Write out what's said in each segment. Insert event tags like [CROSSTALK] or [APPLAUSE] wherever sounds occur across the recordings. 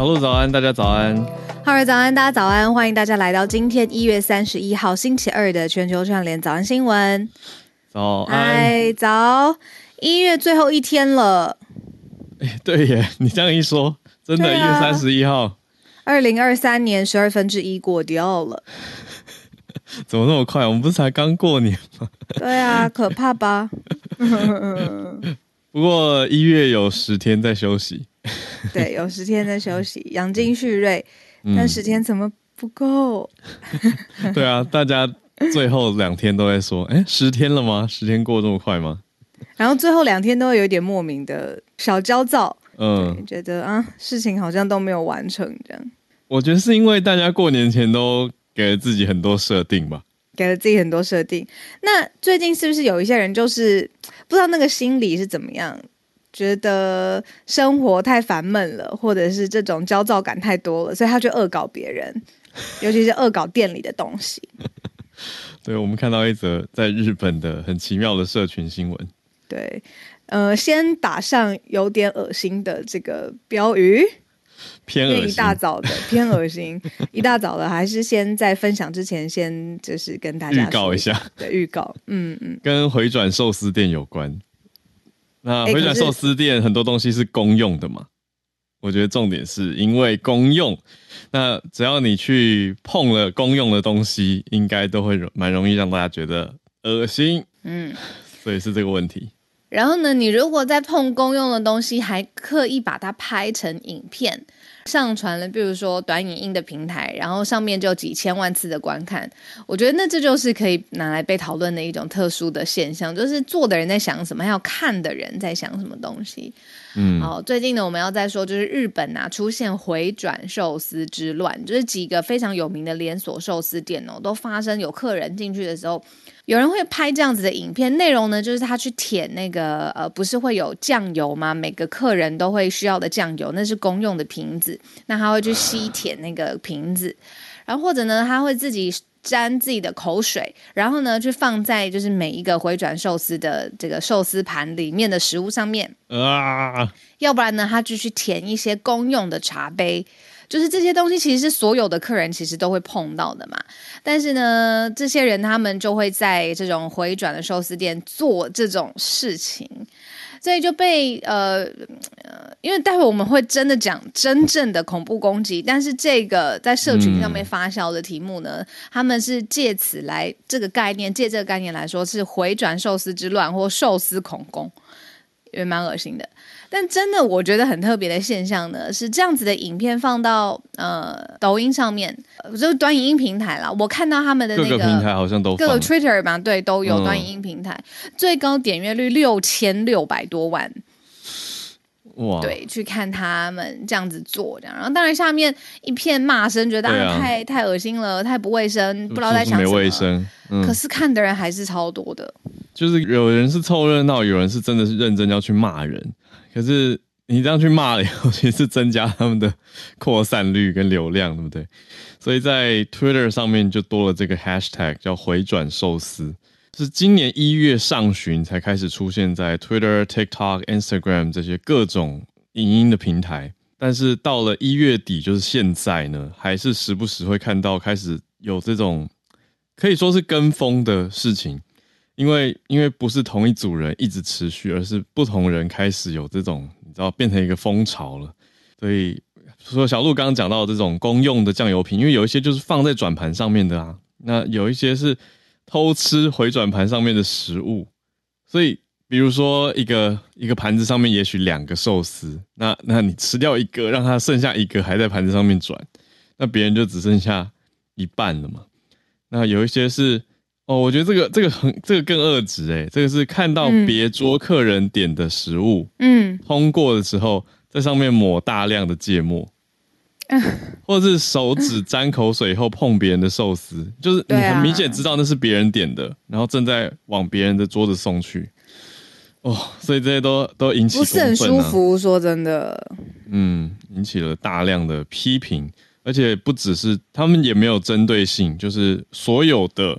小鹿早安，大家早安。哈瑞早安，大家早安，欢迎大家来到今天一月三十一号星期二的全球串联早安新闻。早安，嗨，早，一月最后一天了。哎，对耶，你这样一说，真的，一月三十一号，二零二三年十二分之一过掉了。怎么那么快？我们不是才刚过年吗？对啊，可怕吧？[LAUGHS] [LAUGHS] 不过一月有十天在休息。[LAUGHS] 对，有十天的休息，养精蓄锐，但十天怎么不够？[LAUGHS] 对啊，大家最后两天都在说：“哎，十天了吗？十天过这么快吗？”然后最后两天都会有点莫名的小焦躁，嗯，觉得啊，事情好像都没有完成这样。我觉得是因为大家过年前都给了自己很多设定吧，给了自己很多设定。那最近是不是有一些人就是不知道那个心理是怎么样？觉得生活太烦闷了，或者是这种焦躁感太多了，所以他就恶搞别人，[LAUGHS] 尤其是恶搞店里的东西。对，我们看到一则在日本的很奇妙的社群新闻。对，呃，先打上有点恶心的这个标语，偏恶心，一大早的偏恶心，一大早的，[LAUGHS] 还是先在分享之前，先就是跟大家预告一下，对，预告，嗯嗯，跟回转寿司店有关。那回转寿司店很多东西是公用的嘛？我觉得重点是因为公用，那只要你去碰了公用的东西，应该都会蛮容易让大家觉得恶心。嗯，所以是这个问题。然后呢，你如果在碰公用的东西，还刻意把它拍成影片。上传了，比如说短影音的平台，然后上面就几千万次的观看，我觉得那这就是可以拿来被讨论的一种特殊的现象，就是做的人在想什么，还有看的人在想什么东西。嗯，好，最近呢，我们要再说，就是日本啊出现回转寿司之乱，就是几个非常有名的连锁寿司店哦，都发生有客人进去的时候。有人会拍这样子的影片，内容呢就是他去舔那个呃，不是会有酱油吗？每个客人都会需要的酱油，那是公用的瓶子，那他会去吸舔那个瓶子，然后或者呢，他会自己沾自己的口水，然后呢去放在就是每一个回转寿司的这个寿司盘里面的食物上面啊，要不然呢，他就去舔一些公用的茶杯。就是这些东西其实是所有的客人其实都会碰到的嘛，但是呢，这些人他们就会在这种回转的寿司店做这种事情，所以就被呃呃，因为待会我们会真的讲真正的恐怖攻击，但是这个在社群上面发酵的题目呢，他们是借此来这个概念，借这个概念来说是回转寿司之乱或寿司恐攻，也蛮恶心的。但真的，我觉得很特别的现象呢，是这样子的影片放到呃抖音上面，就是短影音平台啦。我看到他们的那个平台好像都各个 Twitter 吧，对，都有短影音平台，最高点阅率六千六百多万。哇！对，去看他们这样子做，这样，然后当然下面一片骂声，觉得太太恶心了，太不卫生，不知道在想什么。没卫生。可是看的人还是超多的。就是有人是凑热闹，有人是真的是认真要去骂人。可是你这样去骂了以后，[LAUGHS] 其实是增加他们的扩散率跟流量，对不对？所以在 Twitter 上面就多了这个 Hashtag 叫回转寿司，是今年一月上旬才开始出现在 Twitter、TikTok、Instagram 这些各种影音的平台，但是到了一月底，就是现在呢，还是时不时会看到开始有这种可以说是跟风的事情，因为因为不是同一组人一直持续，而是不同人开始有这种你知道变成一个风潮了。所以说小鹿刚刚讲到这种公用的酱油瓶，因为有一些就是放在转盘上面的啊，那有一些是偷吃回转盘上面的食物，所以。比如说，一个一个盘子上面也许两个寿司，那那你吃掉一个，让它剩下一个还在盘子上面转，那别人就只剩下一半了嘛。那有一些是哦，我觉得这个这个很这个更恶质诶，这个是看到别桌客人点的食物，嗯，通过的时候在上面抹大量的芥末，[LAUGHS] 或者是手指沾口水以后碰别人的寿司，就是你很明显知道那是别人点的，然后正在往别人的桌子送去。哦，所以这些都都引起不是很舒服，说真的。嗯，引起了大量的批评，而且不只是他们也没有针对性，就是所有的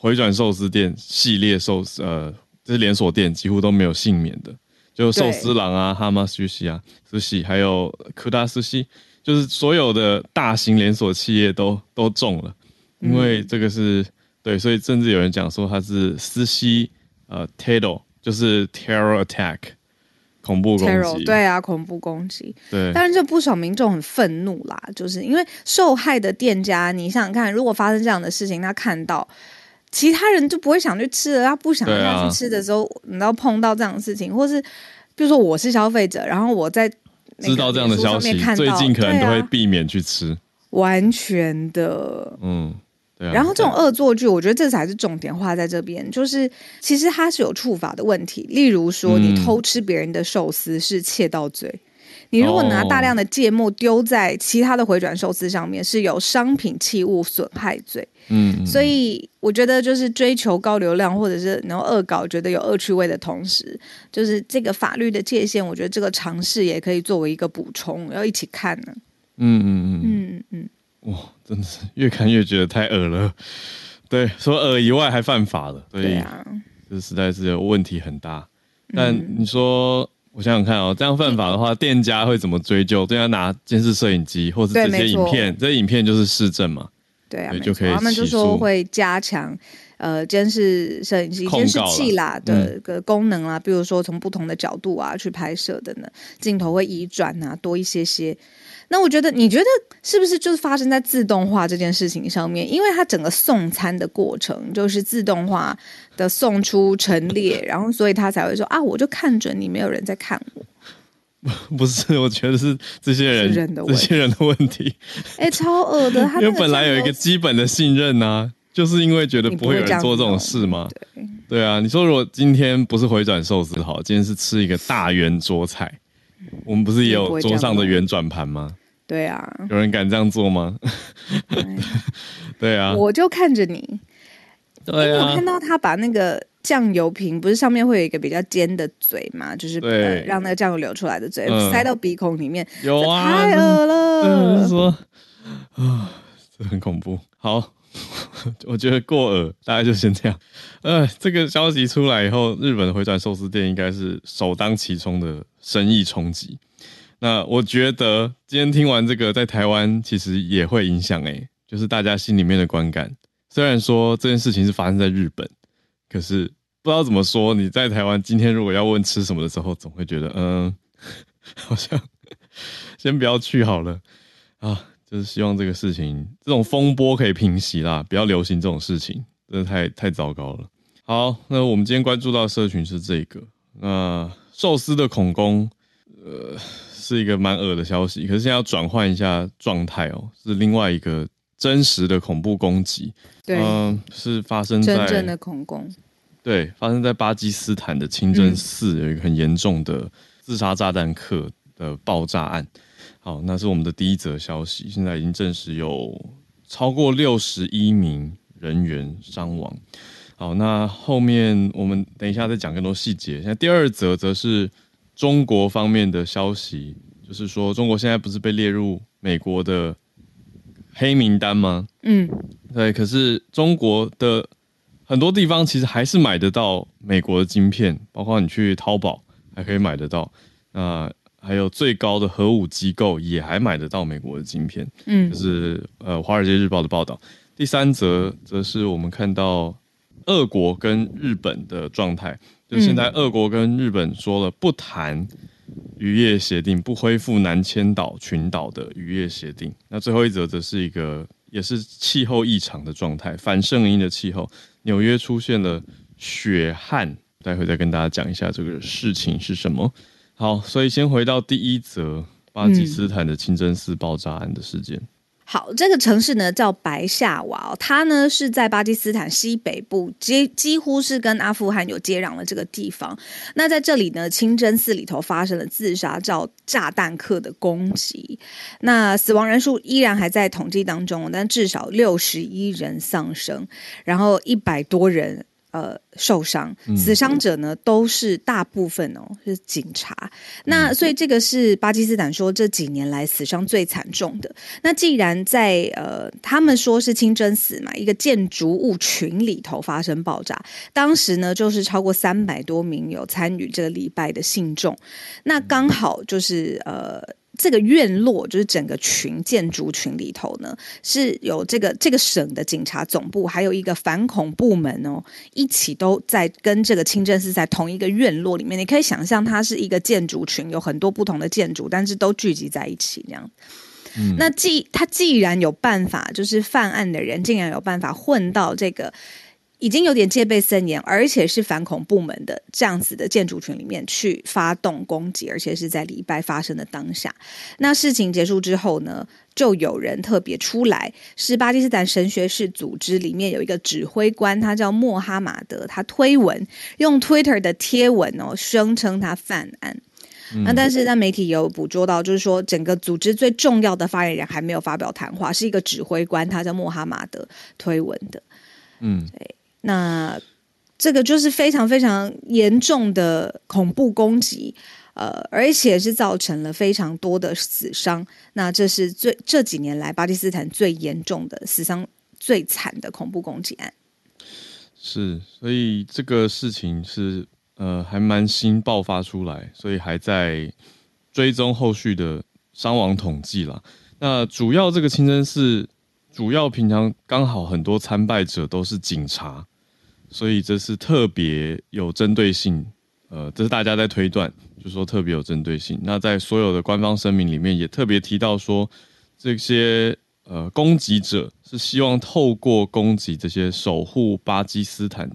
回转寿司店系列寿司，呃，这是连锁店几乎都没有幸免的，就寿司郎啊、哈马寿司啊、寿司，还有科大寿司，就是所有的大型连锁企业都都中了，因为这个是对，所以甚至有人讲说它是司西呃 Tato。就是 terror attack，恐怖攻击。对啊，恐怖攻击。对，但是这不少民众很愤怒啦，就是因为受害的店家，你想想看，如果发生这样的事情，他看到其他人就不会想去吃了，他不想要去吃的时候，你知道碰到这样的事情，或是比如说我是消费者，然后我在知道这样的消息，最近可能都会避免去吃，完全的，嗯。然后这种恶作剧，我觉得这才是重点，画在这边，就是其实它是有处罚的问题。例如说，你偷吃别人的寿司是窃盗罪，你如果拿大量的芥末丢在其他的回转寿司上面，是有商品器物损害罪。嗯，所以我觉得就是追求高流量，或者是然后恶搞，觉得有恶趣味的同时，就是这个法律的界限，我觉得这个尝试也可以作为一个补充，要一起看呢。嗯嗯嗯嗯嗯。哇，真的是越看越觉得太恶了。对，说恶以外还犯法了，所以这实在是问题很大。但你说，我想想看哦，这样犯法的话，店家会怎么追究？对，要拿监视摄影机，或者这些影片，这影片就是市政嘛？对啊，就可以。他们就说会加强呃监视摄影机、监视器啦的个功能啊，比如说从不同的角度啊去拍摄的呢，镜头会移转啊多一些些。那我觉得，你觉得是不是就是发生在自动化这件事情上面？因为它整个送餐的过程就是自动化的送出陈列，然后所以他才会说啊，我就看准你，没有人在看我。[LAUGHS] 不是，我觉得是这些人这些人的问题。哎，超恶的，[LAUGHS] 因为本来有一个基本的信任呐，就是因为觉得不会有人做这种事嘛。对对啊，你说如果今天不是回转寿司好，今天是吃一个大圆桌菜。我们不是也有桌上的圆转盘吗？对啊，有人敢这样做吗？[LAUGHS] 对啊，我就看着你。对啊，我看到他把那个酱油瓶，不是上面会有一个比较尖的嘴嘛，就是让那个酱油流出来的嘴塞到鼻孔里面，有啊，太恶了。说啊，[SIGHS] 这很恐怖。好。[LAUGHS] 我觉得过耳，大概就先这样。呃，这个消息出来以后，日本回转寿司店应该是首当其冲的生意冲击。那我觉得今天听完这个，在台湾其实也会影响诶，就是大家心里面的观感。虽然说这件事情是发生在日本，可是不知道怎么说，你在台湾今天如果要问吃什么的时候，总会觉得嗯，[LAUGHS] 好像先不要去好了啊。就是希望这个事情，这种风波可以平息啦，不要流行这种事情，真的太太糟糕了。好，那我们今天关注到社群是这个，那寿司的恐攻，呃，是一个蛮恶的消息。可是现在要转换一下状态哦，是另外一个真实的恐怖攻击。对，嗯，是发生在真正的恐攻。对，发生在巴基斯坦的清真寺有一个很严重的自杀炸弹客的爆炸案。好，那是我们的第一则消息。现在已经证实有超过六十一名人员伤亡。好，那后面我们等一下再讲更多细节。现在第二则则是中国方面的消息，就是说中国现在不是被列入美国的黑名单吗？嗯，对。可是中国的很多地方其实还是买得到美国的晶片，包括你去淘宝还可以买得到。那还有最高的核武机构也还买得到美国的晶片，嗯，就是呃《华尔街日报》的报道。第三则则是我们看到俄国跟日本的状态，就现在俄国跟日本说了不谈渔业协定，不恢复南千岛群岛的渔业协定。那最后一则则是一个也是气候异常的状态，反圣婴的气候，纽约出现了雪旱，待会再跟大家讲一下这个事情是什么。好，所以先回到第一则巴基斯坦的清真寺爆炸案的事件。好，这个城市呢叫白夏瓦，它呢是在巴基斯坦西北部，几几乎是跟阿富汗有接壤的这个地方。那在这里呢，清真寺里头发生了自杀叫炸弹客的攻击，那死亡人数依然还在统计当中，但至少六十一人丧生，然后一百多人。呃，受伤，死伤者呢都是大部分哦是警察。那所以这个是巴基斯坦说这几年来死伤最惨重的。那既然在呃他们说是清真寺嘛，一个建筑物群里头发生爆炸，当时呢就是超过三百多名有参与这个礼拜的信众，那刚好就是呃。这个院落就是整个群建筑群里头呢，是有这个这个省的警察总部，还有一个反恐部门哦，一起都在跟这个清真寺在同一个院落里面。你可以想象，它是一个建筑群，有很多不同的建筑，但是都聚集在一起这样。那既他既然有办法，就是犯案的人竟然有办法混到这个。已经有点戒备森严，而且是反恐部门的这样子的建筑群里面去发动攻击，而且是在礼拜发生的当下。那事情结束之后呢，就有人特别出来，是巴基斯坦神学士组织里面有一个指挥官，他叫穆哈马德，他推文用 Twitter 的贴文哦，声称他犯案。那但是在媒体有捕捉到，就是说整个组织最重要的发言人还没有发表谈话，是一个指挥官，他叫穆哈马德推文的。嗯，对。那这个就是非常非常严重的恐怖攻击，呃，而且是造成了非常多的死伤。那这是最这几年来巴基斯坦最严重的死伤最惨的恐怖攻击案。是，所以这个事情是呃还蛮新爆发出来，所以还在追踪后续的伤亡统计了。那主要这个清真寺。主要平常刚好很多参拜者都是警察，所以这是特别有针对性。呃，这是大家在推断，就说特别有针对性。那在所有的官方声明里面也特别提到说，这些呃攻击者是希望透过攻击这些守护巴基斯坦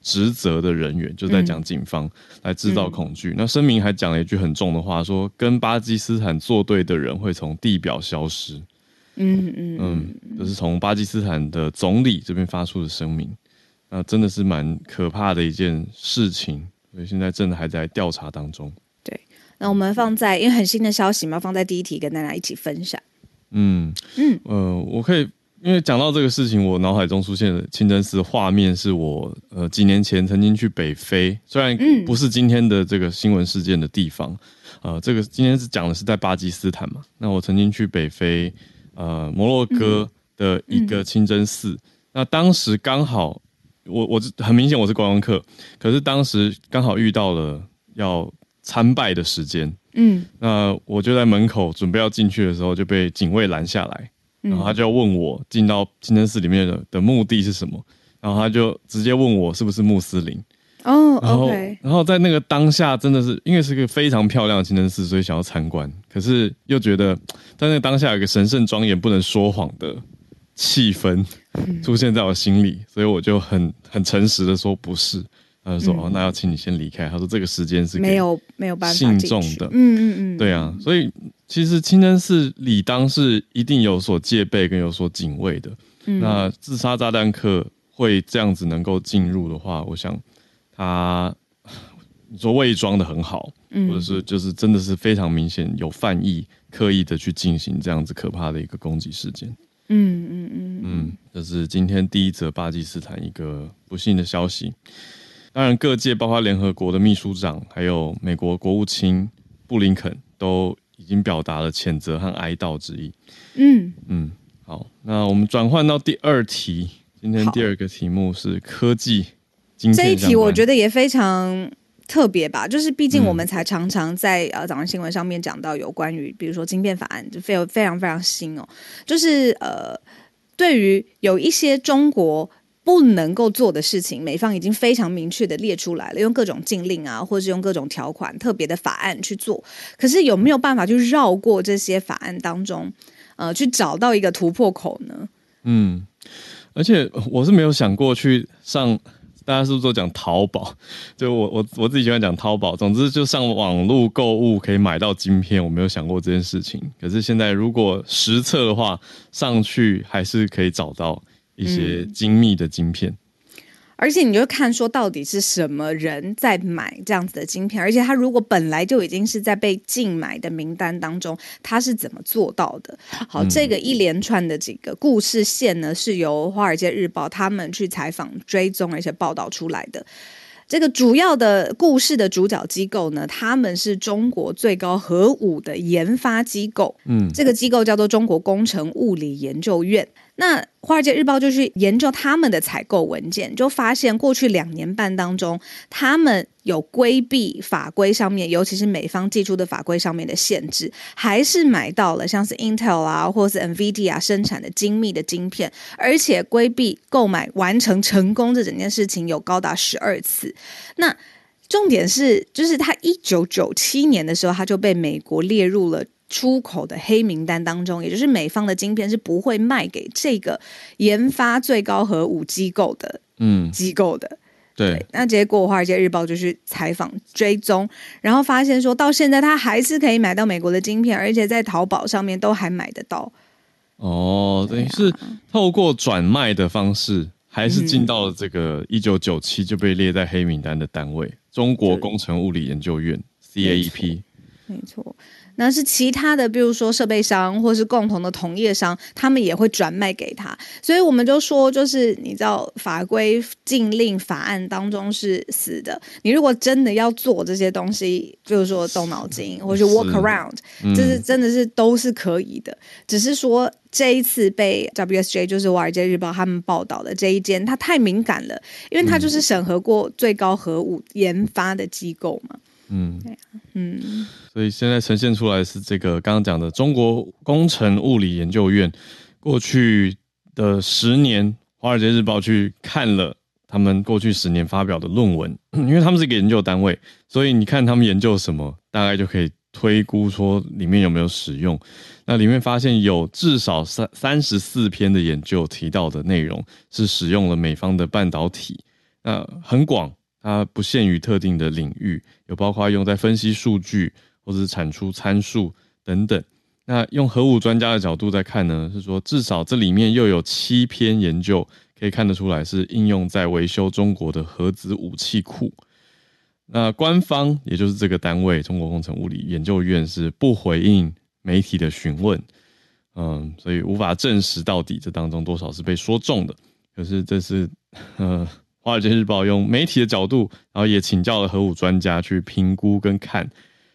职责的人员，就在讲警方来制造恐惧。那声明还讲了一句很重的话，说跟巴基斯坦作对的人会从地表消失。嗯嗯嗯，这是从巴基斯坦的总理这边发出的声明，那真的是蛮可怕的一件事情，所以现在真的还在调查当中。对，那我们放在因为很新的消息嘛，放在第一题跟大家一起分享。嗯嗯呃，我可以因为讲到这个事情，我脑海中出现的清真寺画面是我呃几年前曾经去北非，虽然不是今天的这个新闻事件的地方，呃，这个今天是讲的是在巴基斯坦嘛，那我曾经去北非。呃，摩洛哥的一个清真寺，那当时刚好，我我很明显我是观光客，可是当时刚好遇到了要参拜的时间，嗯，那我就在门口准备要进去的时候就被警卫拦下来，然后他就要问我进到清真寺里面的的目的是什么，然后他就直接问我是不是穆斯林。哦，然后，然后在那个当下，真的是因为是个非常漂亮的清真寺，所以想要参观。可是又觉得 [TSK] 在那个当下有个神圣庄严、不能说谎的气氛出现在我心里，所以我就很很诚实的说不是。他就说：“哦，那要请你先离开。”他说：“这个时间是没有没有办法信众的。”嗯嗯嗯，对啊。所以其实清真寺理当是一定有所戒备跟有所警卫的。那自杀炸弹客会这样子能够进入的话，我想。他你说伪装的很好，或者是就是真的是非常明显有犯意，刻意的去进行这样子可怕的一个攻击事件。嗯嗯嗯嗯，这是今天第一则巴基斯坦一个不幸的消息。当然，各界包括联合国的秘书长，还有美国国务卿布林肯，都已经表达了谴责和哀悼之意。嗯嗯，好，那我们转换到第二题，今天第二个题目是科技。这一题我觉得也非常特别吧，就是毕竟我们才常常在呃早上新闻上面讲到有关于，比如说晶片法案就非非常非常新哦，就是呃对于有一些中国不能够做的事情，美方已经非常明确的列出来了，用各种禁令啊，或是用各种条款、特别的法案去做。可是有没有办法去绕过这些法案当中，呃，去找到一个突破口呢？嗯，而且我是没有想过去上。大家是不是都讲淘宝？[LAUGHS] 就我我我自己喜欢讲淘宝。总之，就上网络购物可以买到晶片，我没有想过这件事情。可是现在如果实测的话，上去还是可以找到一些精密的晶片。而且你就看说到底是什么人在买这样子的晶片，而且他如果本来就已经是在被禁买的名单当中，他是怎么做到的？好，这个一连串的几个故事线呢，是由《华尔街日报》他们去采访、追踪而且报道出来的。这个主要的故事的主角机构呢，他们是中国最高核武的研发机构。嗯，这个机构叫做中国工程物理研究院。那《华尔街日报》就去研究他们的采购文件，就发现过去两年半当中，他们有规避法规上面，尤其是美方寄出的法规上面的限制，还是买到了像是 Intel 啊，或是 NVIDIA 生产的精密的晶片，而且规避购买完成成功这整件事情有高达十二次。那重点是，就是他一九九七年的时候，他就被美国列入了。出口的黑名单当中，也就是美方的晶片是不会卖给这个研发最高核武机构的，嗯，机构的。对，那结果《华尔街日报》就去采访追踪，然后发现说到现在，他还是可以买到美国的晶片，而且在淘宝上面都还买得到。哦，等于是透过转卖的方式，还是进到了这个一九九七就被列在黑名单的单位——中国工程物理研究院 （CAEP）。没错。那是其他的，比如说设备商或是共同的同业商，他们也会转卖给他。所以我们就说，就是你知道法规禁令法案当中是死的。你如果真的要做这些东西，比如说动脑筋或者 work around，这是真的是都是可以的。只是说这一次被 WSJ 就是华尔街日报他们报道的这一间，它太敏感了，因为它就是审核过最高核武研发的机构嘛。嗯，嗯，所以现在呈现出来是这个刚刚讲的中国工程物理研究院，过去的十年，《华尔街日报》去看了他们过去十年发表的论文，[CLEARS THROAT] 因为他们是一个研究单位，所以你看他们研究什么，大概就可以推估说里面有没有使用。那里面发现有至少三三十四篇的研究提到的内容是使用了美方的半导体，那很广。它不限于特定的领域，有包括用在分析数据或者是产出参数等等。那用核武专家的角度在看呢，是说至少这里面又有七篇研究可以看得出来是应用在维修中国的核子武器库。那官方也就是这个单位中国工程物理研究院是不回应媒体的询问，嗯，所以无法证实到底这当中多少是被说中的。可是这是，呃。华尔街日报用媒体的角度，然后也请教了核武专家去评估跟看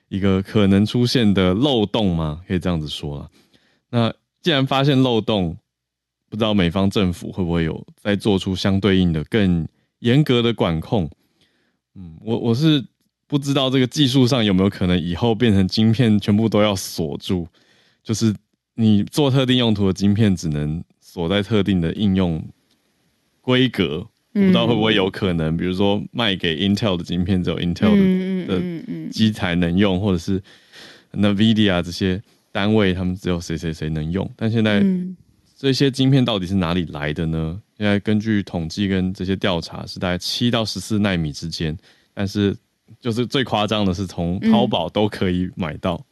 一个可能出现的漏洞吗？可以这样子说啊。那既然发现漏洞，不知道美方政府会不会有再做出相对应的更严格的管控？嗯，我我是不知道这个技术上有没有可能以后变成晶片全部都要锁住，就是你做特定用途的晶片只能锁在特定的应用规格。不知道会不会有可能，比如说卖给 Intel 的晶片只有 Intel 的的机才能用，或者是 Nvidia 这些单位他们只有谁谁谁能用。但现在这些晶片到底是哪里来的呢？现在根据统计跟这些调查是大概七到十四纳米之间，但是就是最夸张的是从淘宝都可以买到。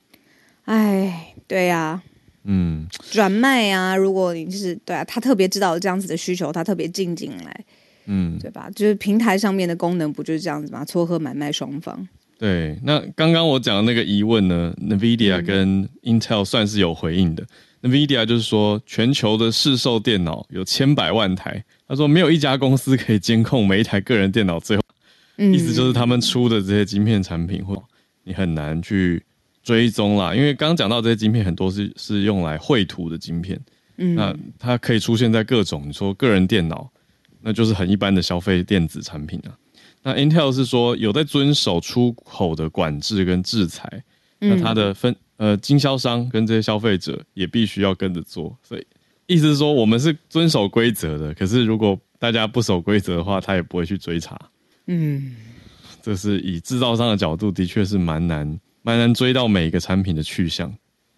哎，对呀，嗯，转卖啊，如果你就是对啊，他特别知道这样子的需求，他特别进进来。嗯，对吧？就是平台上面的功能不就是这样子吗？撮合买卖双方。对，那刚刚我讲的那个疑问呢，NVIDIA 跟 Intel 算是有回应的。NVIDIA 就是说，全球的市售电脑有千百万台，他说没有一家公司可以监控每一台个人电脑最后，意思就是他们出的这些晶片产品，或你很难去追踪啦。因为刚刚讲到这些晶片很多是是用来绘图的晶片，嗯，那它可以出现在各种你说个人电脑。那就是很一般的消费电子产品啊。那 Intel 是说有在遵守出口的管制跟制裁，那它的分呃经销商跟这些消费者也必须要跟着做，所以意思是说我们是遵守规则的，可是如果大家不守规则的话，他也不会去追查。嗯，这是以制造商的角度，的确是蛮难蛮难追到每一个产品的去向，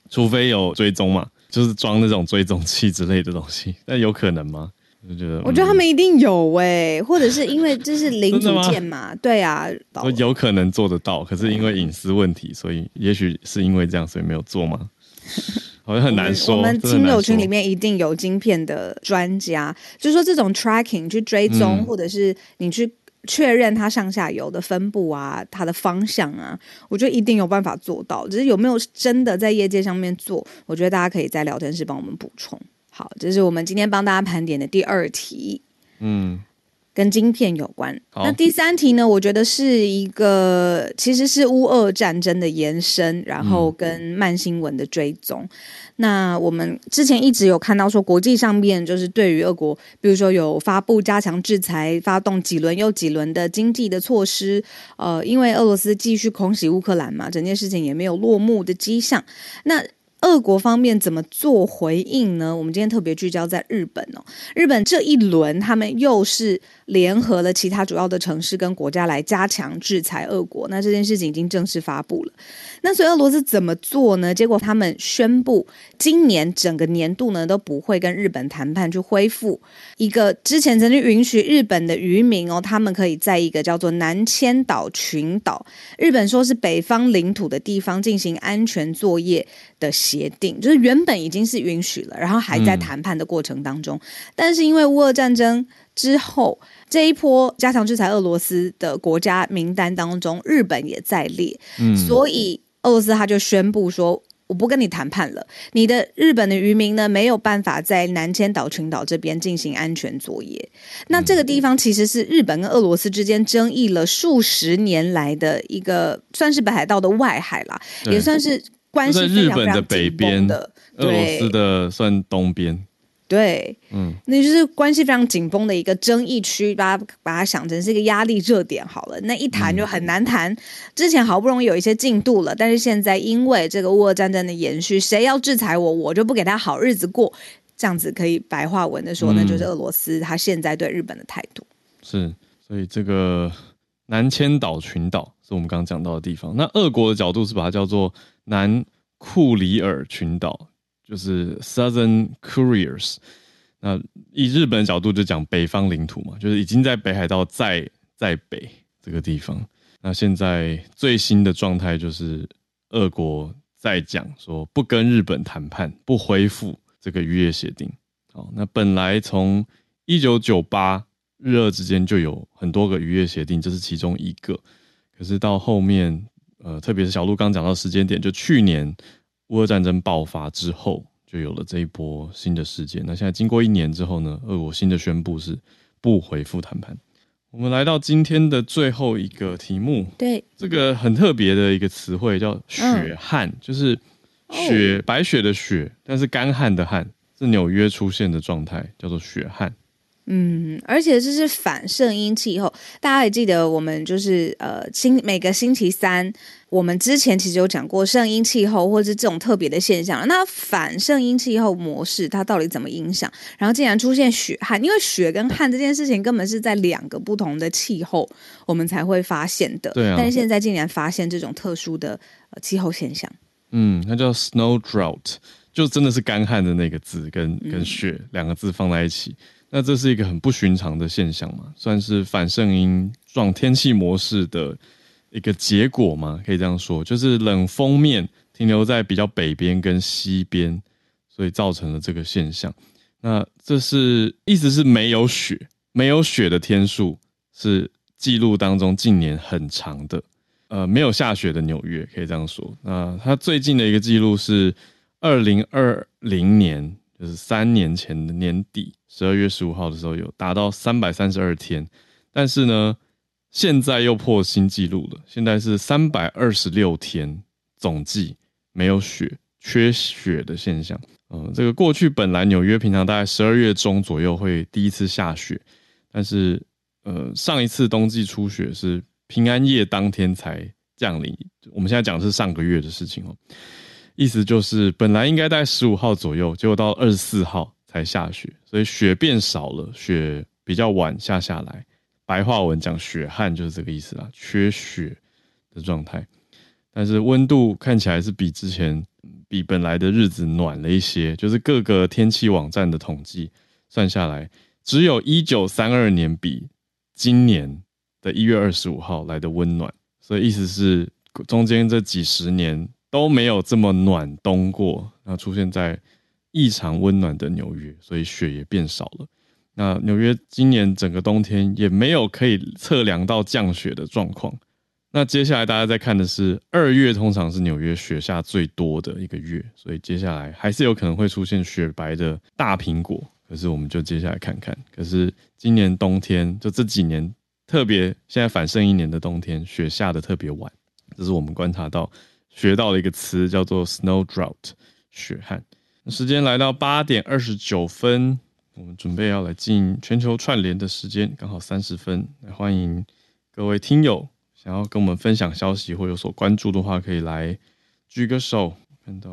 除非有追踪嘛，就是装那种追踪器之类的东西。但有可能吗？我觉得，我觉得他们一定有哎、或者是因为这是零组件嘛，对啊，嗯有可能做得到，可是因为隐私问题，所以也许是因为这样，所以没有做吗？[LAUGHS] 好像很难说。我们亲友群说里面一定有晶片的专家，就是说这种 tracking 去追踪，嗯或者是你去确认它上下游的分布啊，它的方向啊，我觉得一定有办法做到。只是有没有真的在业界上面做，我觉得大家可以在聊天室帮我们补充。好，这是我们今天帮大家盘点的第二题。嗯，跟晶片有关。那第三题呢？我觉得是一个其实是乌俄战争的延伸，然后跟慢新闻的追踪。那我们之前一直有看到说，国际上面就是对于俄国，比如说有发布加强制裁，发动几轮又几轮的经济的措施。呃，因为俄罗斯继续空袭乌克兰嘛，整件事情也没有落幕的迹象。那俄国方面怎么做回应呢？我们今天特别聚焦在日本哦。日本这一轮，他们又是联合了其他主要的城市跟国家来加强制裁俄国。那这件事情已经正式发布了。那所以俄罗斯怎么做呢？结果他们宣布，今年整个年度呢都不会跟日本谈判去恢复一个之前曾经允许日本的渔民哦，他们可以在一个叫做南千岛群岛，日本说是北方领土的地方进行安全作业的协定，就是原本已经是允许了，然后还在谈判的过程当中，但是因为乌俄战争之后，这一波加强制裁俄罗斯的国家名单当中，日本也在列，嗯。所以俄罗斯他就宣布说。我不跟你谈判了，你的日本的渔民呢没有办法在南千岛群岛这边进行安全作业。那这个地方其实是日本跟俄罗斯之间争议了数十年来的一个，算是北海道的外海啦，也算是关系就在非常非日本的常紧绷北边的。俄罗斯的算东边，对，嗯，那就是关系非常紧绷的一个争议区，把它把它想成是一个压力热点好了。那一谈就很难谈。之前好不容易有一些进度了，但是现在因为这个乌俄战争的延续，谁要制裁我，我就不给他好日子过。这样子可以白话文的说，嗯那就是俄罗斯他现在对日本的态度。是，所以这个南千岛群岛是我们刚刚讲到的地方。那俄国的角度是把它叫做南库里尔群岛，就是 Southern Couriers。那以日本的角度就讲北方领土嘛，就是已经在北海道在在北这个地方。那现在最新的状态就是俄国在讲说不跟日本谈判，不恢复这个渔业协定。好，那本来从一九九八日俄之间就有很多个渔业协定，这是其中一个。可是到后面，呃，特别是小鹿刚讲到时间点，就去年乌俄战争爆发之后，就有了这一波新的事件。那现在经过一年之后呢，俄国新的宣布是不回复谈判。我们来到今天的最后一个题目，对，这个很特别的一个词汇叫“血旱”，就是雪、白雪的雪，但是干旱的旱，是纽约出现的状态，叫做血旱。嗯，而且这是反圣婴气候。大家也记得，我们就是呃，星每个星期三，我们之前其实有讲过圣婴气候，或者是这种特别的现象。那反圣婴气候模式它到底怎么影响？然后竟然出现雪旱，因为雪跟旱这件事情根本是在两个不同的气候，我们才会发现的。对啊但是现在竟然发现这种特殊的呃气候现象。嗯，那叫 snow drought，就真的是干旱的那个字跟跟雪两个字放在一起。那这是一个很不寻常的现象嘛，算是反圣音撞天气模式的一个结果嘛，可以这样说，就是冷锋面停留在比较北边跟西边，所以造成了这个现象。那这是意思是没有雪，没有雪的天数是记录当中近年很长的。呃，没有下雪的纽约，可以这样说。那它最近的一个记录是二零二零年，就是三年前的年底十二月十五号的时候，有达到三百三十二天。但是呢，现在又破新纪录了，现在是三百二十六天总计没有雪、缺雪的现象。嗯、这个过去本来纽约平常大概十二月中左右会第一次下雪，但是呃，上一次冬季初雪是平安夜当天才降临。我们现在讲的是上个月的事情哦，意思就是本来应该在十五号左右，结果到二十四号才下雪，所以雪变少了，雪比较晚下下来。白话文讲雪旱就是这个意思啦，缺雪的状态。但是温度看起来是比之前比本来的日子暖了一些，就是各个天气网站的统计算下来，只有一九三二年比今年的一月二十五号来的温暖。所以意思是中间这几十年都没有这么暖冬过，然后出现在异常温暖的纽约，所以雪也变少了。那纽约今年整个冬天也没有可以测量到降雪的状况。那接下来大家在看的是二月，通常是纽约雪下最多的一个月，所以接下来还是有可能会出现雪白的大苹果。可是我们就接下来看看。可是今年冬天就这几年特别，现在反胜一年的冬天，雪下的特别晚。这是我们观察到学到了一个词，叫做 snow drought，雪旱。时间来到八点二十九分。我们准备要来进全球串联的时间，刚好三十分。来欢迎各位听友，想要跟我们分享消息或有所关注的话，可以来举个手。看到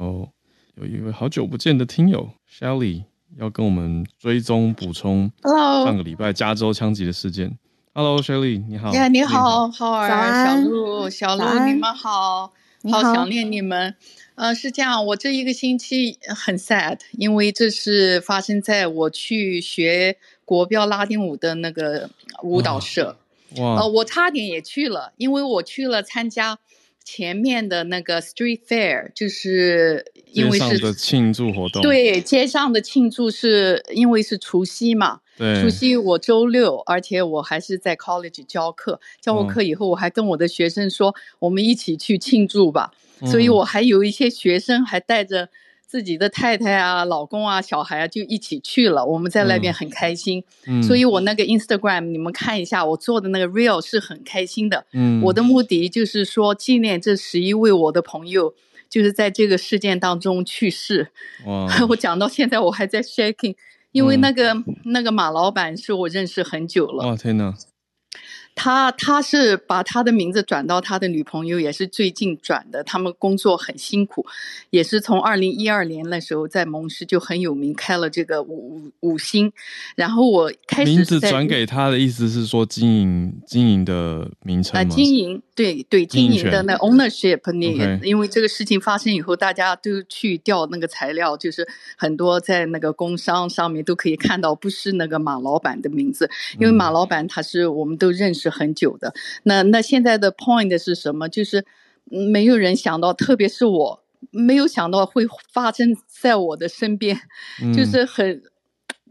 有一位好久不见的听友 Shelly 要跟我们追踪补充上个礼拜加州枪击的事件。Hello Shelly，你好。呀，你好，好儿，小鹿，小鹿，你们好，好想念你们。呃，是这样，我这一个星期很 sad，因为这是发生在我去学国标拉丁舞的那个舞蹈社。哇！呃，我差点也去了，因为我去了参加前面的那个 street fair，就是因为是庆祝活动。对，街上的庆祝是因为是除夕嘛。对。除夕我周六，而且我还是在 college 教课，教过课以后，我还跟我的学生说，我们一起去庆祝吧。所以我还有一些学生还带着自己的太太啊、老公啊、小孩啊，就一起去了。我们在那边很开心。嗯，所以我那个 Instagram 你们看一下，我做的那个 Real 是很开心的。嗯，我的目的就是说纪念这十一位我的朋友，就是在这个事件当中去世。哇！[LAUGHS] 我讲到现在我还在 shaking，因为那个那个马老板是我认识很久了。哇天哪！他他是把他的名字转到他的女朋友，也是最近转的。他们工作很辛苦，也是从二零一二年那时候在蒙氏就很有名，开了这个五五星。然后我开始名字转给他的意思是说经营经营的名称吗？经营对对经营的那 ownership，你因为这个事情发生以后，大家都去调那个材料，就是很多在那个工商上面都可以看到，不是那个马老板的名字，因为马老板他是我们都认识。很久的那那现在的 point 是什么？就是没有人想到，特别是我没有想到会发生在我的身边，就是很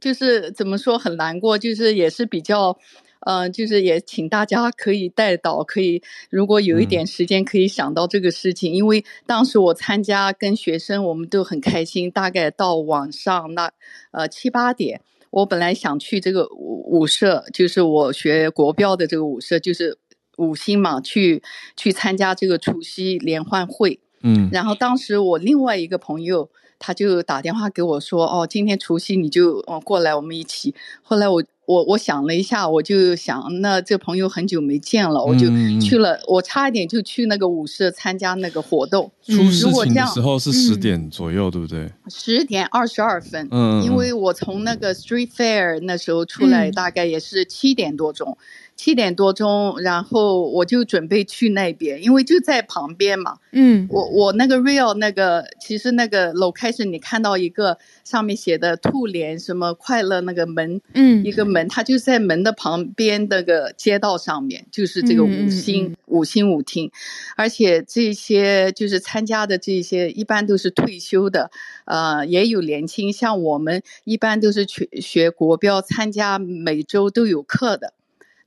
就是怎么说很难过，就是也是比较嗯，就是也请大家可以带导，可以如果有一点时间可以想到这个事情，因为当时我参加跟学生我们都很开心，大概到晚上那呃七八点。我本来想去这个舞舞社，就是我学国标的这个舞社，就是五星嘛，去去参加这个除夕联欢会。嗯，然后当时我另外一个朋友。他就打电话给我说：“哦，今天除夕你就哦过来，我们一起。”后来我我我想了一下，我就想，那这朋友很久没见了，我就去了。我差一点就去那个舞社参加那个活动。出事情的时候是十点左右，对不对？十点二十二分。嗯，因为我从那个 Street Fair 那时候出来，大概也是七点多钟。七点多钟，然后我就准备去那边，因为就在旁边嘛。嗯，我我那个 real 那个，其实那个 location 你看到一个上面写的兔脸什么快乐那个门，嗯，一个门，它就在门的旁边那个街道上面，就是这个五星五星舞厅，而且这些就是参加的这些一般都是退休的，呃，也有年轻，像我们一般都是学学国标，参加每周都有课的。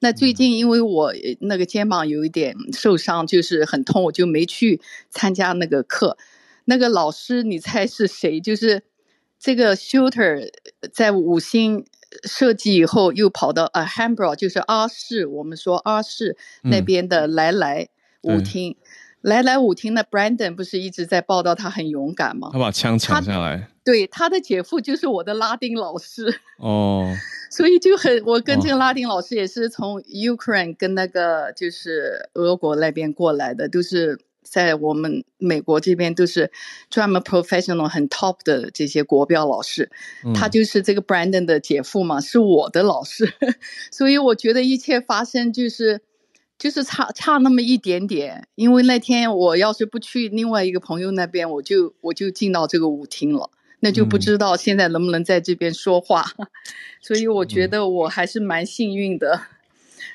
那最近因为我那个肩膀有一点受伤，就是很痛，我就没去参加那个课。那个老师，你猜是谁？就是这个 shooter 在五星设计以后，又跑到 a h a m b r o 就是阿市，我们说阿市那边的来来舞厅。来来舞厅的 Brandon 不是一直在报道他很勇敢吗？他把枪抢下来。对，他的姐夫就是我的拉丁老师。哦。[LAUGHS] 所以就很，我跟这个拉丁老师也是从 Ukraine 跟那个就是俄国那边过来的，都是在我们美国这边都是专门 professional 很 top 的这些国标老师，他就是这个 Brandon 的姐夫嘛，是我的老师，[LAUGHS] 所以我觉得一切发生就是就是差差那么一点点，因为那天我要是不去另外一个朋友那边，我就我就进到这个舞厅了，那就不知道现在能不能在这边说话，[LAUGHS] 所以我觉得我还是蛮幸运的。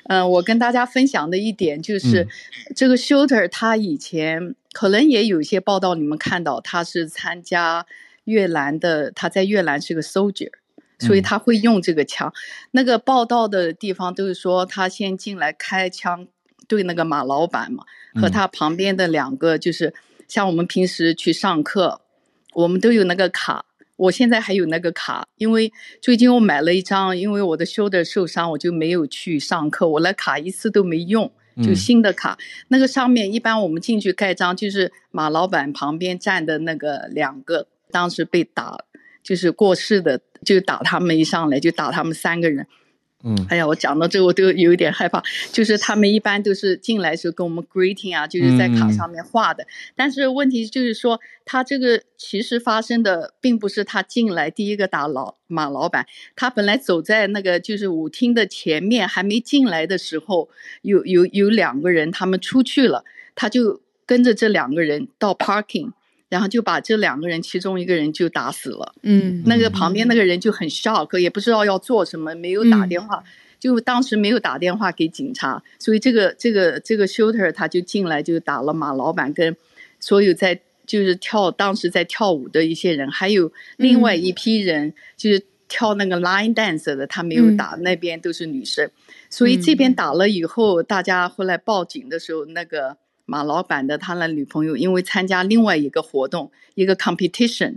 嗯，我跟大家分享的一点就是，这个 Shooter 他以前可能也有一些报道，你们看到他是参加越南的，他在越南是个 soldier，所以他会用这个枪。那个报道的地方都是说他先进来开枪对那个马老板嘛，和他旁边的两个就是像我们平时去上课，我们都有那个卡。我现在还有那个卡，因为最近我买了一张，因为我的 shoulder 受伤，我就没有去上课，我那卡一次都没用，就新的卡。那个上面一般我们进去盖章，就是马老板旁边站的那个两个，当时被打，就是过世的，就打他们一上来就打他们三个人。嗯，哎呀，我讲到这我都有一点害怕。就是他们一般都是进来时候跟我们 greeting 啊，就是在卡上面画的。但是问题就是说，他这个其实发生的并不是他进来第一个打老马老板，他本来走在那个就是舞厅的前面，还没进来的时候，有有有两个人他们出去了，他就跟着这两个人到 parking。然后就把这两个人，其中一个人就打死了。嗯，那个旁边那个人就很 shock，也不知道要做什么，没有打电话，就当时没有打电话给警察，所以这个这个这个 shooter 他就进来就打了马老板跟所有在就是跳当时在跳舞的一些人，还有另外一批人就是跳那个 line dance 的，他没有打，那边都是女生，所以这边打了以后，大家后来报警的时候，那个。马老板的他的女朋友因为参加另外一个活动，一个 competition，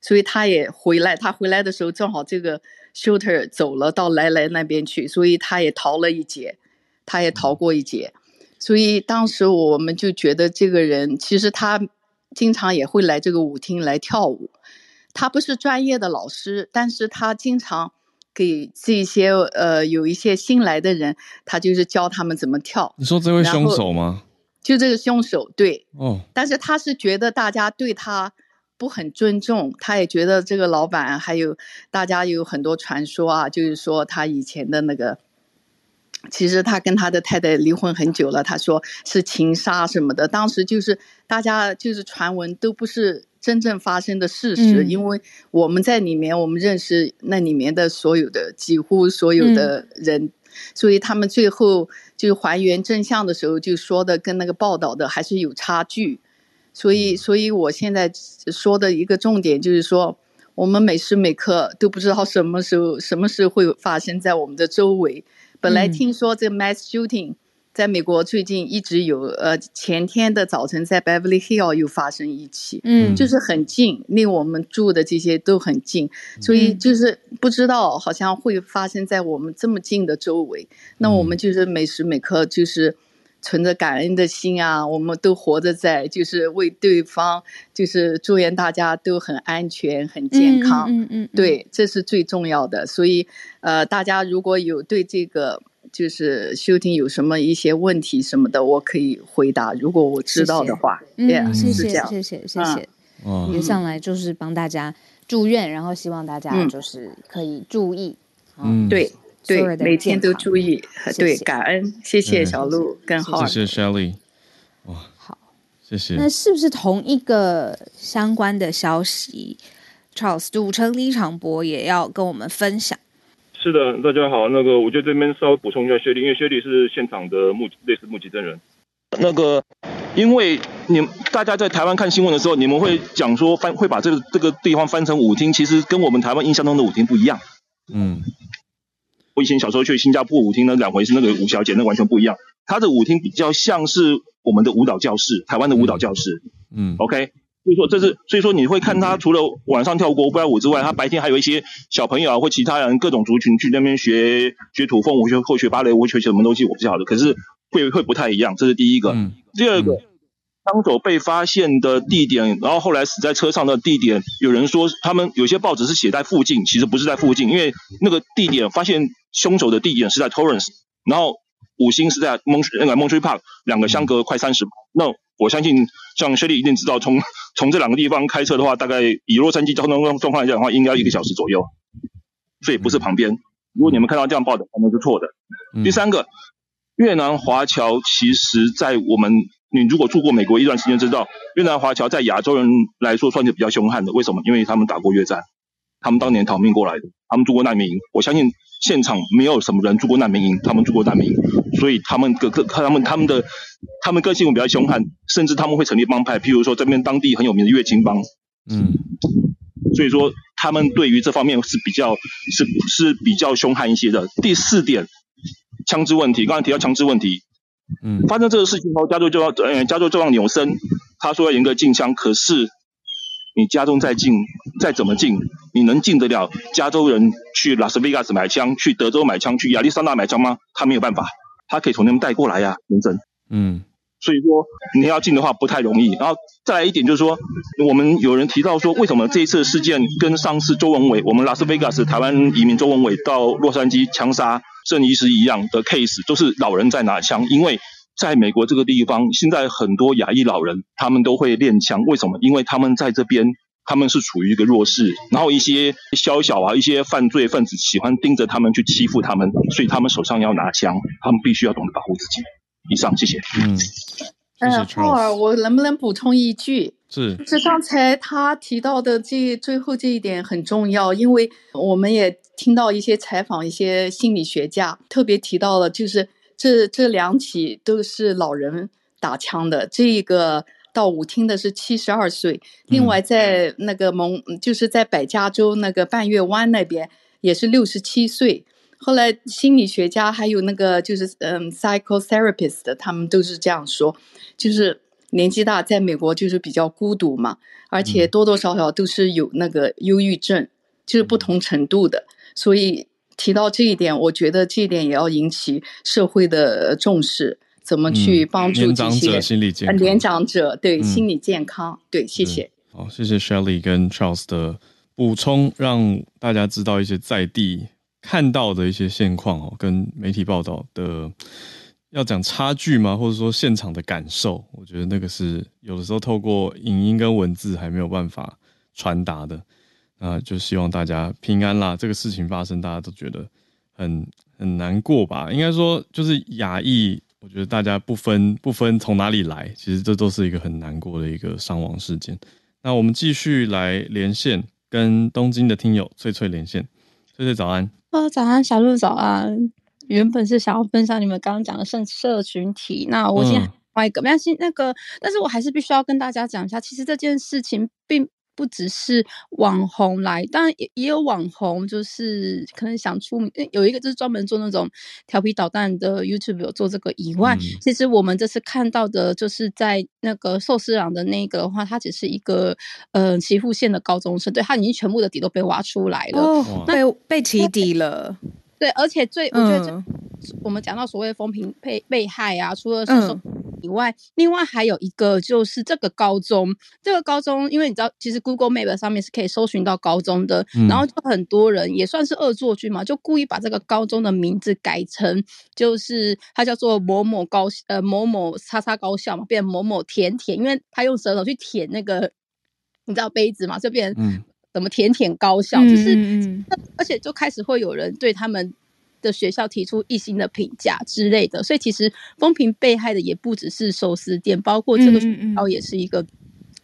所以他也回来。他回来的时候正好这个 shooter 走了到来来那边去，所以他也逃了一劫，他也逃过一劫。所以当时我们就觉得这个人其实他经常也会来这个舞厅来跳舞。他不是专业的老师，但是他经常给这些呃有一些新来的人，他就是教他们怎么跳。你说这位凶手吗？就这个凶手对，哦，但是他是觉得大家对他不很尊重，他也觉得这个老板还有大家有很多传说啊，就是说他以前的那个，其实他跟他的太太离婚很久了，他说是情杀什么的，当时就是大家就是传闻都不是真正发生的事实，因为我们在里面，我们认识那里面的所有的几乎所有的人。所以他们最后就还原真相的时候，就说的跟那个报道的还是有差距。所以，所以我现在说的一个重点就是说，我们每时每刻都不知道什么时候、什么事会发生在我们的周围。本来听说这 mass shooting。在美国最近一直有，呃，前天的早晨在 Beverly Hill 又发生一起，嗯，就是很近，离我们住的这些都很近，所以就是不知道好像会发生在我们这么近的周围。那我们就是每时每刻就是存着感恩的心啊，我们都活着在，就是为对方，就是祝愿大家都很安全、很健康，嗯嗯，对，这是最重要的。所以，呃，大家如果有对这个。就是修听有什么一些问题什么的，我可以回答。如果我知道的话，嗯，谢谢，谢谢，谢谢。嗯，上来就是帮大家祝愿，然后希望大家就是可以注意。嗯，对对，每天都注意，对，感恩，谢谢小鹿跟浩，谢谢 Shelly。哇，好，谢谢。那是不是同一个相关的消息？Charles 赌城李长博也要跟我们分享。是的，大家好。那个，我就这边稍微补充一下薛丽，因为薛丽是现场的目类似目击证人。那个，因为你大家在台湾看新闻的时候，你们会讲说翻会把这个这个地方翻成舞厅，其实跟我们台湾印象中的舞厅不一样。嗯，我以前小时候去新加坡舞厅那两回是那个吴小姐，那完全不一样。她的舞厅比较像是我们的舞蹈教室，台湾的舞蹈教室。嗯，OK。所以说这是，所以说你会看他除了晚上跳国标舞之外，他白天还有一些小朋友啊或其他人各种族群去那边学学土风舞学或学芭蕾舞学什么东西我不晓得，可是会会不太一样，这是第一个。第二个，枪手被发现的地点，然后后来死在车上的地点，有人说他们有些报纸是写在附近，其实不是在附近，因为那个地点发现凶手的地点是在 Torrance，然后五星是在蒙那个蒙水 Park，两个相隔快三十。那我相信，像薛丽一定知道，从从这两个地方开车的话，大概以洛杉矶交通状况来讲的话，应该要一个小时左右。所以不是旁边。如果你们看到这样报的，可能是错的。第三个，越南华侨其实，在我们你如果住过美国一段时间，知道越南华侨在亚洲人来说算是比较凶悍的。为什么？因为他们打过越战，他们当年逃命过来的，他们住过难民营。我相信现场没有什么人住过难民营，他们住过难民营，所以他们个个他们他们的他们个性比较凶悍，甚至他们会成立帮派，譬如说这边当地很有名的越清帮。嗯，所以说。他们对于这方面是比较是是比较凶悍一些的。第四点，枪支问题，刚才提到枪支问题，嗯，发生这个事情后，加州就要呃，加州就让纽森他说要严格禁枪，可是你家中再禁再怎么禁，你能禁得了加州人去拉斯维加斯买枪，去德州买枪，去亚利桑那买枪吗？他没有办法，他可以从那边带过来呀，林真，嗯。所以说你要进的话不太容易，然后再来一点就是说，我们有人提到说，为什么这一次事件跟上次周文伟，我们拉斯维加斯台湾移民周文伟到洛杉矶枪杀圣医师一样的 case，都是老人在拿枪？因为在美国这个地方，现在很多亚裔老人他们都会练枪，为什么？因为他们在这边他们是处于一个弱势，然后一些宵小啊，一些犯罪分子喜欢盯着他们去欺负他们，所以他们手上要拿枪，他们必须要懂得保护自己。以上，谢谢。嗯，嗯，浩尔，我能不能补充一句？是，是刚才他提到的这最后这一点很重要，因为我们也听到一些采访，一些心理学家特别提到了，就是这这两起都是老人打枪的，这个到舞厅的是七十二岁，另外在那个蒙，就是在百家州那个半月湾那边也是六十七岁。后来心理学家还有那个就是嗯，psychotherapist，他们都是这样说，就是年纪大，在美国就是比较孤独嘛，而且多多少少都是有那个忧郁症，就是不同程度的。所以提到这一点，我觉得这一点也要引起社会的重视，怎么去帮助这些年长者对心理健康？对，谢谢。好，谢谢 Shelly 跟 Charles 的补充，让大家知道一些在地。看到的一些现况哦，跟媒体报道的要讲差距吗？或者说现场的感受，我觉得那个是有的时候透过影音跟文字还没有办法传达的。那就希望大家平安啦。这个事情发生，大家都觉得很很难过吧？应该说就是亚裔，我觉得大家不分不分从哪里来，其实这都是一个很难过的一个伤亡事件。那我们继续来连线，跟东京的听友翠翠连线。翠翠早安。哦，早安，小鹿早安。原本是想要分享你们刚刚讲的社社群体，那我先换一个，没关系。那个，但是我还是必须要跟大家讲一下，其实这件事情并。不只是网红来，当然也也有网红，就是可能想出名。有一个就是专门做那种调皮捣蛋的 YouTube 有做这个以外，其实我们这次看到的，就是在那个寿司郎的那个的话，他只是一个呃岐阜县的高中生，对他已经全部的底都被挖出来了，被被起底了。对，而且最我觉得，我们讲到所谓的风评被被害啊，除了是说以外，另外还有一个就是这个高中，这个高中，因为你知道，其实 Google Map 上面是可以搜寻到高中的，然后就很多人也算是恶作剧嘛，就故意把这个高中的名字改成，就是它叫做某某高呃某某叉叉高校嘛，变某某甜甜，因为他用舌头去舔那个，你知道杯子嘛，就变成。怎么甜甜高校，就是，而且就开始会有人对他们的学校提出一星的评价之类的，所以其实风评被害的也不只是寿司店，包括这个学校也是一个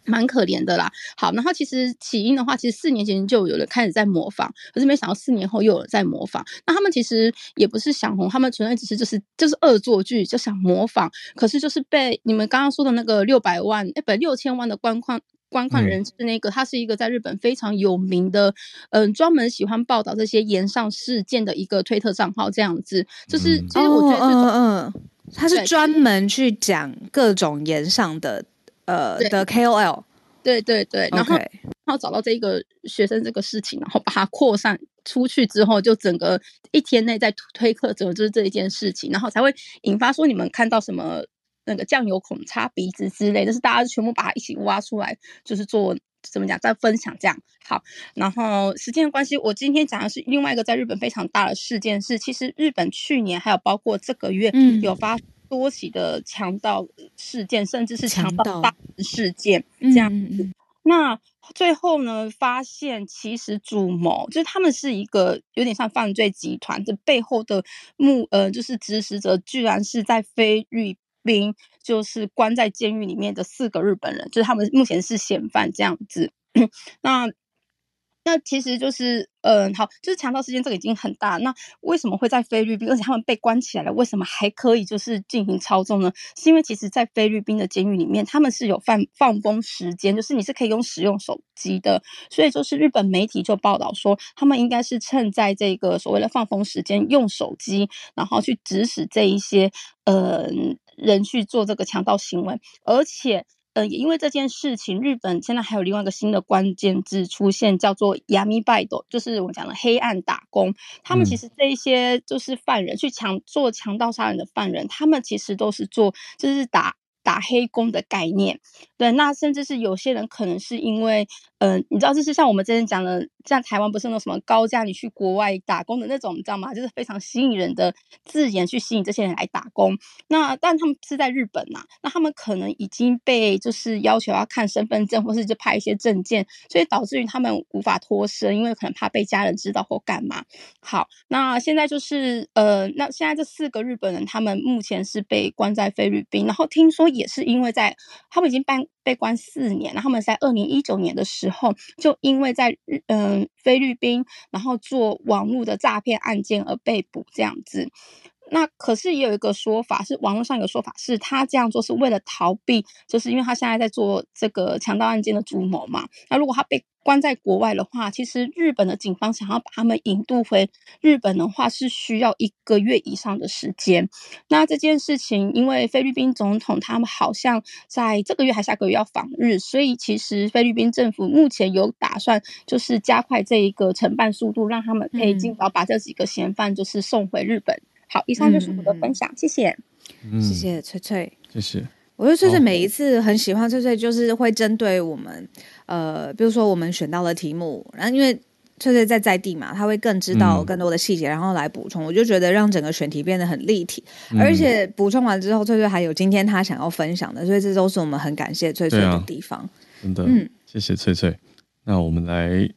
蛮可怜的啦。好，然后其实起因的话，其实四年前就有人开始在模仿，可是没想到四年后又有人在模仿。那他们其实也不是想红，他们纯粹只是就是就是恶作剧，就想模仿，可是就是被你们刚刚说的那个六百万哎，不六千万的官框。观看人士那个，他是一个在日本非常有名的，嗯，专门喜欢报道这些延上事件的一个推特账号，这样子，就是其实我觉得，嗯嗯，他是专门去讲各种延上的，呃的 KOL，对对对，然后然后找到这个学生这个事情，然后把它扩散出去之后，就整个一天内在推特，整个就是这一件事情，然后才会引发说你们看到什么。那个酱油孔擦鼻子之类，就是大家全部把它一起挖出来，就是做怎么讲，再分享这样好。然后时间的关系，我今天讲的是另外一个在日本非常大的事件，是其实日本去年还有包括这个月有发多起的强盗事件，甚至是强盗大事件这样子。那最后呢，发现其实主谋就是他们是一个有点像犯罪集团，这背后的目呃就是指使者，居然是在菲律兵，就是关在监狱里面的四个日本人，就是他们目前是嫌犯这样子。[CLEARS THROAT] 那。那其实就是，嗯，好，就是强盗事件这个已经很大。那为什么会在菲律宾，而且他们被关起来了，为什么还可以就是进行操纵呢？是因为其实，在菲律宾的监狱里面，他们是有放放风时间，就是你是可以用使用手机的。所以就是日本媒体就报道说，他们应该是趁在这个所谓的放风时间，用手机，然后去指使这一些呃人去做这个强盗行为，而且。嗯，也因为这件事情，日本现在还有另外一个新的关键字出现，叫做“ヤミバイト”，就是我们讲的黑暗打工。他们其实这一些就是犯人，去强做强盗杀人的犯人，他们其实都是做就是打。打黑工的概念，对，那甚至是有些人可能是因为， 嗯，你知道，就是像我们之前讲的，像台湾不是那种什么高价你去国外打工的那种，你知道吗？就是非常吸引人的字眼去吸引这些人来打工。那但他们是在日本呐，那他们可能已经被就是要求要看身份证，或是就拍一些证件，所以导致于他们无法脱身，因为可能怕被家人知道或干嘛。好，那现在就是呃，那现在这四个日本人，他们目前是被关在菲律宾，然后听说。也是因为在他们已经被被关四年，然后他们在二零一九年的时候，就因为在嗯菲律宾，然后做网络的诈骗案件而被捕这样子。那可是也有一个说法，是网络上有说法，是他这样做是为了逃避，就是因为他现在在做这个强盗案件的主谋嘛。那如果他被关在国外的话，其实日本的警方想要把他们引渡回日本的话，是需要一个月以上的时间。那这件事情，因为菲律宾总统他们好像在这个月还下个月要访日，所以其实菲律宾政府目前有打算，就是加快这一个承办速度，让他们可以尽早把这几个嫌犯就是送回日本。好，以上就是我的分享，谢谢。谢谢翠翠，谢谢。我觉得翠翠每一次很喜欢翠翠，就是会针对我们，呃，比如说我们选到了题目，然后因为翠翠在在地嘛，他会更知道更多的细节，然后来补充。我就觉得让整个选题变得很立体，而且补充完之后，翠翠还有今天她想要分享的，所以这都是我们很感谢翠翠的地方。真的，嗯，谢谢翠翠。那我们来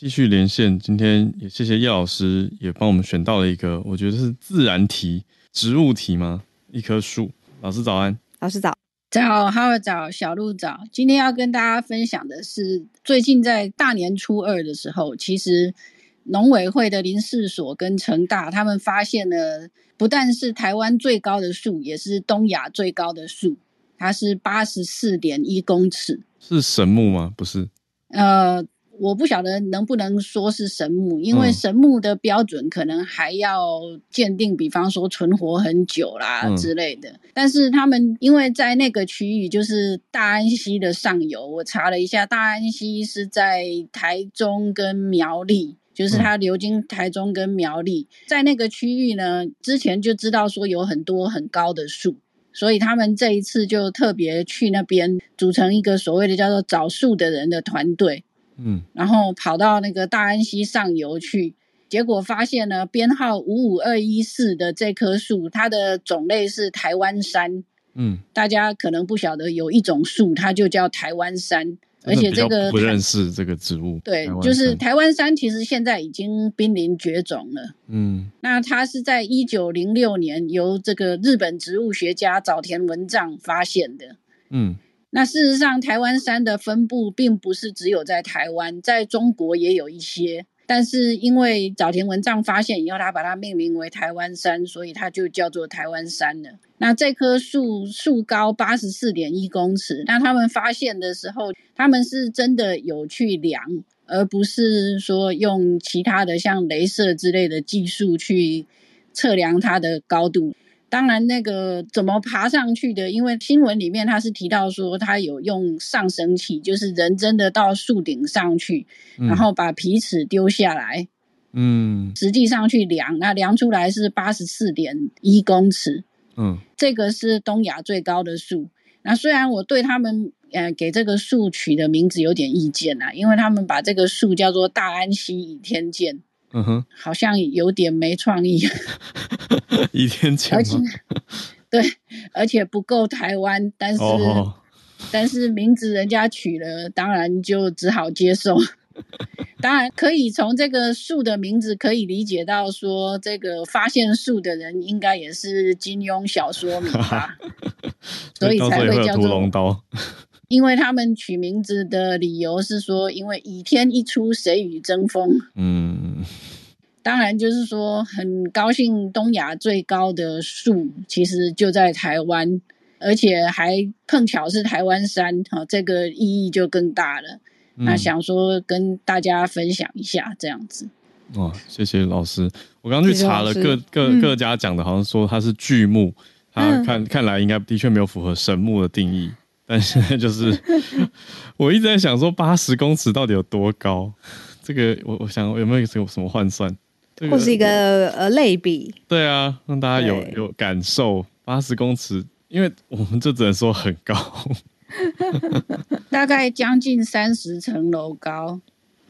继续连线，今天也谢谢叶老师，也帮我们选到了一个，我觉得是自然题、植物题吗？一棵树。老师早安，老师早。早，哈尔早，小鹿早。今天要跟大家分享的是，最近在大年初二的时候，其实农委会的林试所跟成大他们发现了，不但是台湾最高的树，也是东亚最高的树，它是八十四点一公尺。是神木吗？不是。呃。我不晓得能不能说是神木，因为神木的标准可能还要鉴定，比方说存活很久啦之类的。但是他们因为在那个区域，就是大安溪的上游，我查了一下，大安溪是在台中跟苗栗，就是它流经台中跟苗栗，在那个区域呢，之前就知道说有很多很高的树，所以他们这一次就特别去那边组成一个所谓的叫做找树的人的团队。嗯，然后跑到那个大安溪上游去，结果发现呢，编号五五二一四的这棵树，它的种类是台湾杉。嗯，大家可能不晓得有一种树，它就叫台湾杉，而且这个不认识这个植物。对，就是台湾杉，其实现在已经濒临绝种了。嗯，那它是在一九零六年由这个日本植物学家早田文藏发现的。嗯。那事实上，台湾山的分布并不是只有在台湾，在中国也有一些。但是因为早田文藏发现以后，他把它命名为台湾山，所以它就叫做台湾山了。那这棵树树高八十四点一公尺。那他们发现的时候，他们是真的有去量，而不是说用其他的像镭射之类的技术去测量它的高度。当然，那个怎么爬上去的？因为新闻里面他是提到说，他有用上升器，就是人真的到树顶上去，然后把皮尺丢下来，嗯，实际上去量，那量出来是八十四点一公尺，嗯，这个是东亚最高的树。那虽然我对他们呃，给这个树取的名字有点意见啊，因为他们把这个树叫做大安溪倚天剑，嗯哼，好像有点没创意。[LAUGHS] 一天剑，而且对，而且不够台湾，但是但是名字人家取了，当然就只好接受。[LAUGHS] 当然可以从这个树的名字可以理解到，说这个发现树的人应该也是金庸小说迷吧，[LAUGHS] 所以才会叫做屠龙刀。因为他们取名字的理由是说，因为倚天一出，谁与争锋？嗯，[LAUGHS] 当然就是说很高兴，东亚最高的树其实就在台湾，而且还碰巧是台湾山，哈，这个意义就更大了。那想说跟大家分享一下这样子。哇，谢谢老师。我刚去查了各各各家讲的，好像说它是巨木，它看看来应该的确没有符合神木的定义。但现在就是，[LAUGHS] 我一直在想说八十公尺到底有多高？这个我我想有没有有什么换算？或是一个呃类比？对啊，让大家有有感受。八十公尺，因为我们就只能说很高。[LAUGHS] 大概将近三十层楼高，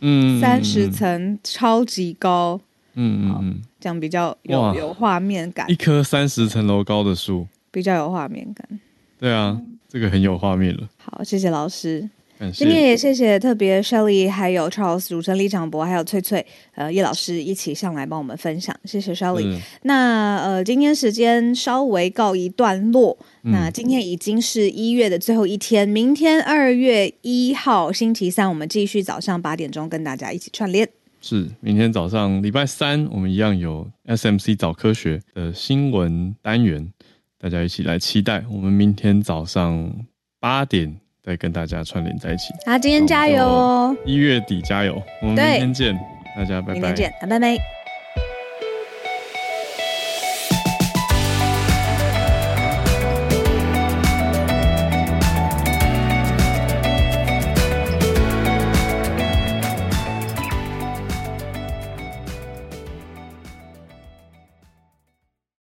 嗯，三十层超级高，嗯嗯嗯，这样比较有有画面感。一棵三十层楼高的树，比较有画面感。对啊，这个很有画面了。好，谢谢老师。今天也谢谢特别 Shelly，还有 Charles 主持人李长博，还有翠翠，呃，叶老师一起上来帮我们分享，谢谢 Shelly。那呃，今天时间稍微告一段落。那今天已经是一月的最后一天，明天二月一号星期三，我们继续早上八点钟跟大家一起串联。是，明天早上礼拜三，我们一样有 SMC 早科学的新闻单元，大家一起来期待。我们明天早上八点。再跟大家串联在一起。好，今天加油哦！一月底加油，我们明天见，大家拜拜。明天见，拜拜。